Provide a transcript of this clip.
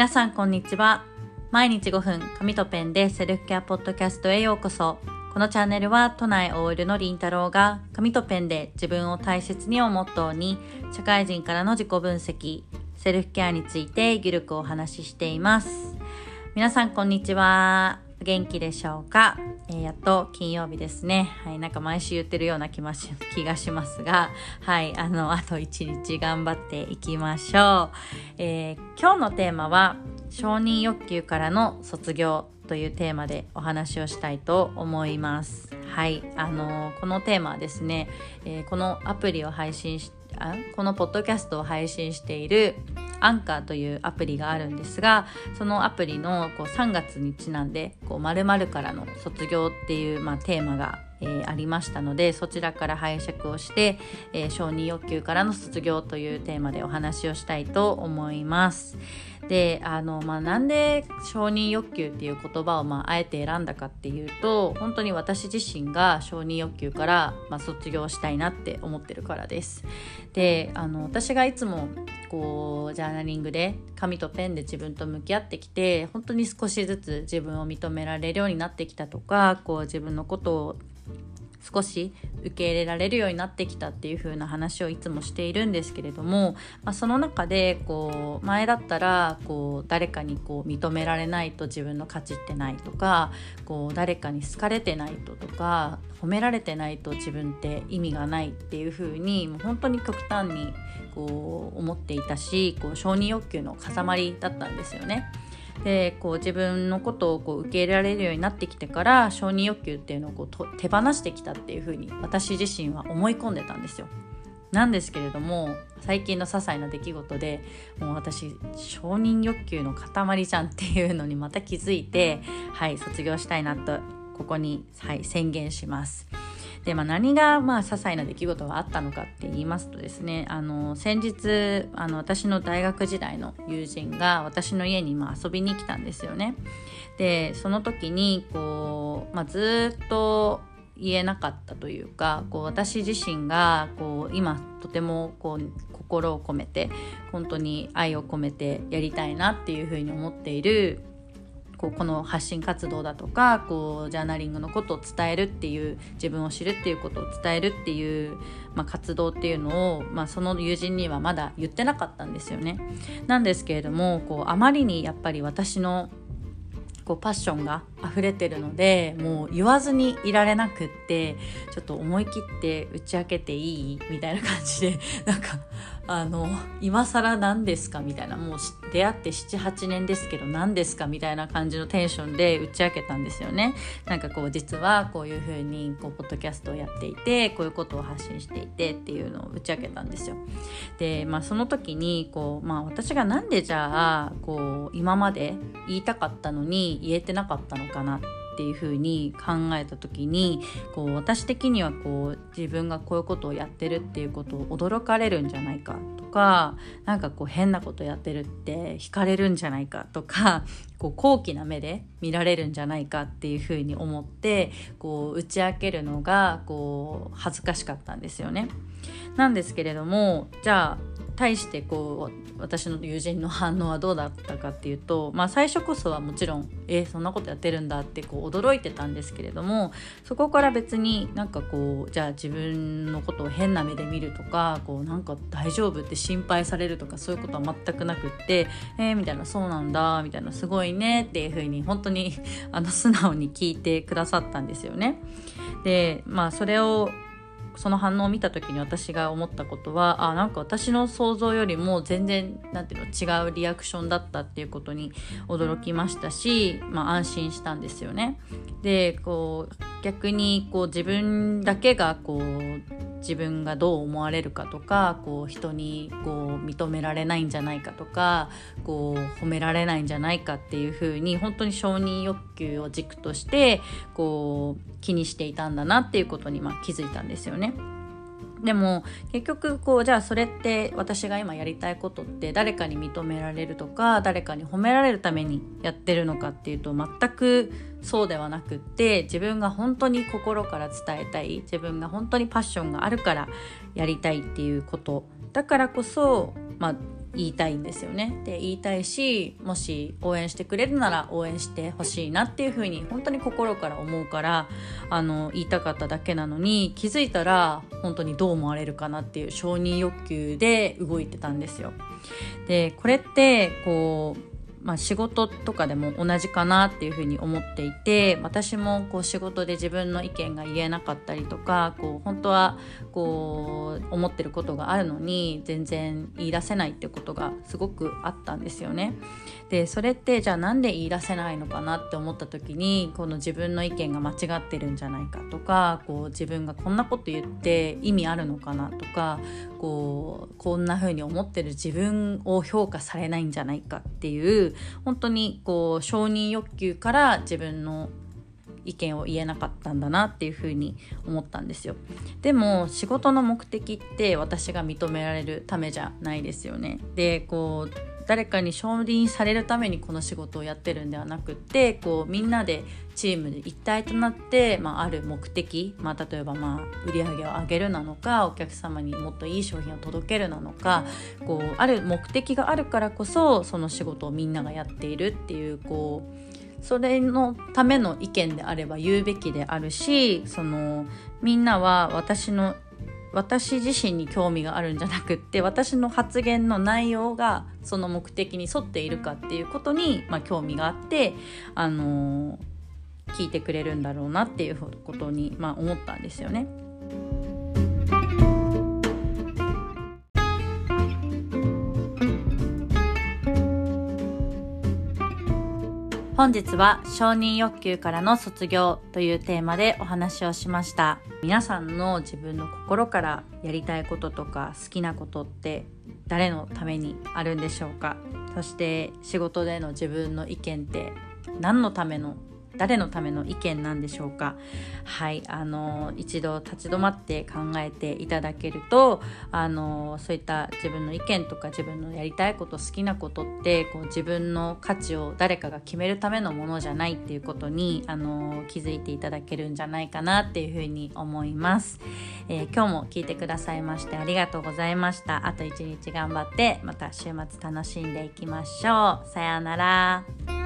皆さんこんにちは。毎日5分紙とペンでセルフケアポッドキャストへようこそ。このチャンネルは都内 OL のりんたろうが紙とペンで自分を大切にをモットーに社会人からの自己分析セルフケアについてゆるくお話ししています。皆さんこんにちは。元気でしょうか、えー、やっと金曜日ですね。はい、なんか毎週言ってるような気気がしますが、はい、あの、あと一日頑張っていきましょう。えー、今日のテーマは、承認欲求からの卒業というテーマでお話をしたいと思います。はい、あのこのテーマはですね、えー、このアプリを配信しあこのポッドキャストを配信しているアンカーというアプリがあるんですがそのアプリのこう3月にちなんでこう〇〇からの卒業っていう、まあ、テーマがえー、ありましたのでそちらから拝借をして、えー、承認欲求からの卒業というテーマでお話をしたいと思います。であの、まあ、なんで承認欲求っていう言葉を、まあ、あえて選んだかっていうと本当に私自身が承認欲求から、まあ、卒業したいなって思ってるからです。であの私がいつもこうジャーナリングで紙とペンで自分と向き合ってきて本当に少しずつ自分を認められるようになってきたとかこう自分のことを少し受け入れられるようになってきたっていう風な話をいつもしているんですけれども、まあ、その中でこう前だったらこう誰かにこう認められないと自分の価値ってないとかこう誰かに好かれてないととか褒められてないと自分って意味がないっていう風にもう本当に極端にこう思っていたしこう承認欲求の塊だったんですよね。でこう自分のことをこう受け入れられるようになってきてから承認欲求っていうのをこう手放してきたっていうふうに私自身は思い込んでたんですよ。なんですけれども最近の些細な出来事でもう私承認欲求の塊じゃんっていうのにまた気づいてはい卒業したいなとここに、はい、宣言します。で、まあ、何がまあ些細な出来事があったのかって言いますとですねあの先日あの私の大学時代の友人が私の家にまあ遊びに来たんですよね。でその時にこう、まあ、ずっと言えなかったというかこう私自身がこう今とてもこう心を込めて本当に愛を込めてやりたいなっていうふうに思っているこうこの発信活動だとかこうジャーナリングのことを伝えるっていう自分を知るっていうことを伝えるっていう、まあ、活動っていうのを、まあ、その友人にはまだ言ってなかったんですよね。なんですけれどもこうあまりにやっぱり私のこうパッションが溢れてるのでもう言わずにいられなくってちょっと思い切って打ち明けていいみたいな感じでなんかあの今更何ですかみたいなもう出会って78年ですけど何ですかみたいな感じのテンションで打ち明けたんですよね。なんかこう実はこういう風にこうポッドキャストをやっていてこういうことを発信していてっていうのを打ち明けたんですよ。でまあその時にこうまあ私がなんでじゃあこう今まで言いたかったのに言えてなかったのかなってっていうふうに考えた時にこう私的にはこう自分がこういうことをやってるっていうことを驚かれるんじゃないかとか何かこう変なことやってるって惹かれるんじゃないかとかこう高貴な目で見られるんじゃないかっていうふうに思ってこう打ち明けるのがこう恥ずかしかったんですよね。なんですけれどもじゃあ対してこう私の友人の反応はどうだったかっていうと、まあ、最初こそはもちろん「えー、そんなことやってるんだ」ってこう驚いてたんですけれどもそこから別になんかこうじゃあ自分のことを変な目で見るとかこうなんか大丈夫って心配されるとかそういうことは全くなくって「えー、みたいな「そうなんだ」みたいな「すごいね」っていうふうに本当にあの素直に聞いてくださったんですよね。でまあそれをその反応を見た時に私が思ったことはあなんか私の想像よりも全然なんていうの違うリアクションだったっていうことに驚きましたし、まあ、安心したんですよね。でこう逆にこう自分だけがこう自分がどう思われるかとかこう人にこう認められないんじゃないかとかこう褒められないんじゃないかっていうふうに本当に承認欲求を軸としてこう気にしていたんだなっていうことにまあ気づいたんですよね。でも結局こうじゃあそれって私が今やりたいことって誰かに認められるとか誰かに褒められるためにやってるのかっていうと全くそうではなくって自分が本当に心から伝えたい自分が本当にパッションがあるからやりたいっていうこと。だからこそまあ言いたいんですよね。で言いたいしもし応援してくれるなら応援してほしいなっていうふうに本当に心から思うからあの言いたかっただけなのに気づいたら本当にどう思われるかなっていう承認欲求で動いてたんですよ。でこれってこうまあ、仕事とかでも同じかなっていうふうに思っていて私もこう仕事で自分の意見が言えなかったりとかこう本当はこう思ってることがあるのに全然言い出せないってことがすごくあったんですよね。でそれってじゃあなんで言い出せないのかなって思った時にこの自分の意見が間違ってるんじゃないかとかこう自分がこんなこと言って意味あるのかなとかこうこんな風に思ってる自分を評価されないんじゃないかっていう本当にこう承認欲求から自分の意見を言えなかったんだなっていうふうに思ったんですよ。でも仕事の目的って私が認められるためじゃないですよね。でこう誰かに承認されるためにこの仕事をやってるんではなくってこうみんなでチームで一体となって、まあ、ある目的、まあ、例えばまあ売り上げを上げるなのかお客様にもっといい商品を届けるなのかこうある目的があるからこそその仕事をみんながやっているっていうこうそれのための意見であれば言うべきであるしそのみんなは私の私自身に興味があるんじゃなくって私の発言の内容がその目的に沿っているかっていうことに、まあ、興味があって、あのー、聞いてくれるんだろうなっていうことに、まあ、思ったんですよね。本日は承認欲求からの卒業というテーマでお話をしました。皆さんの自分の心からやりたいこととか好きなことって誰のためにあるんでしょうか？そして仕事での自分の意見って何のための誰のための意見なんでしょうか。はいあの一度立ち止まって考えていただけるとあのそういった自分の意見とか自分のやりたいこと好きなことってこう自分の価値を誰かが決めるためのものじゃないっていうことにあの気づいていただけるんじゃないかなっていうふうに思います、えー、今日も聞いてくださいましてありがとうございました。あと一日頑張ってまた週末楽しんでいきましょう。さようなら。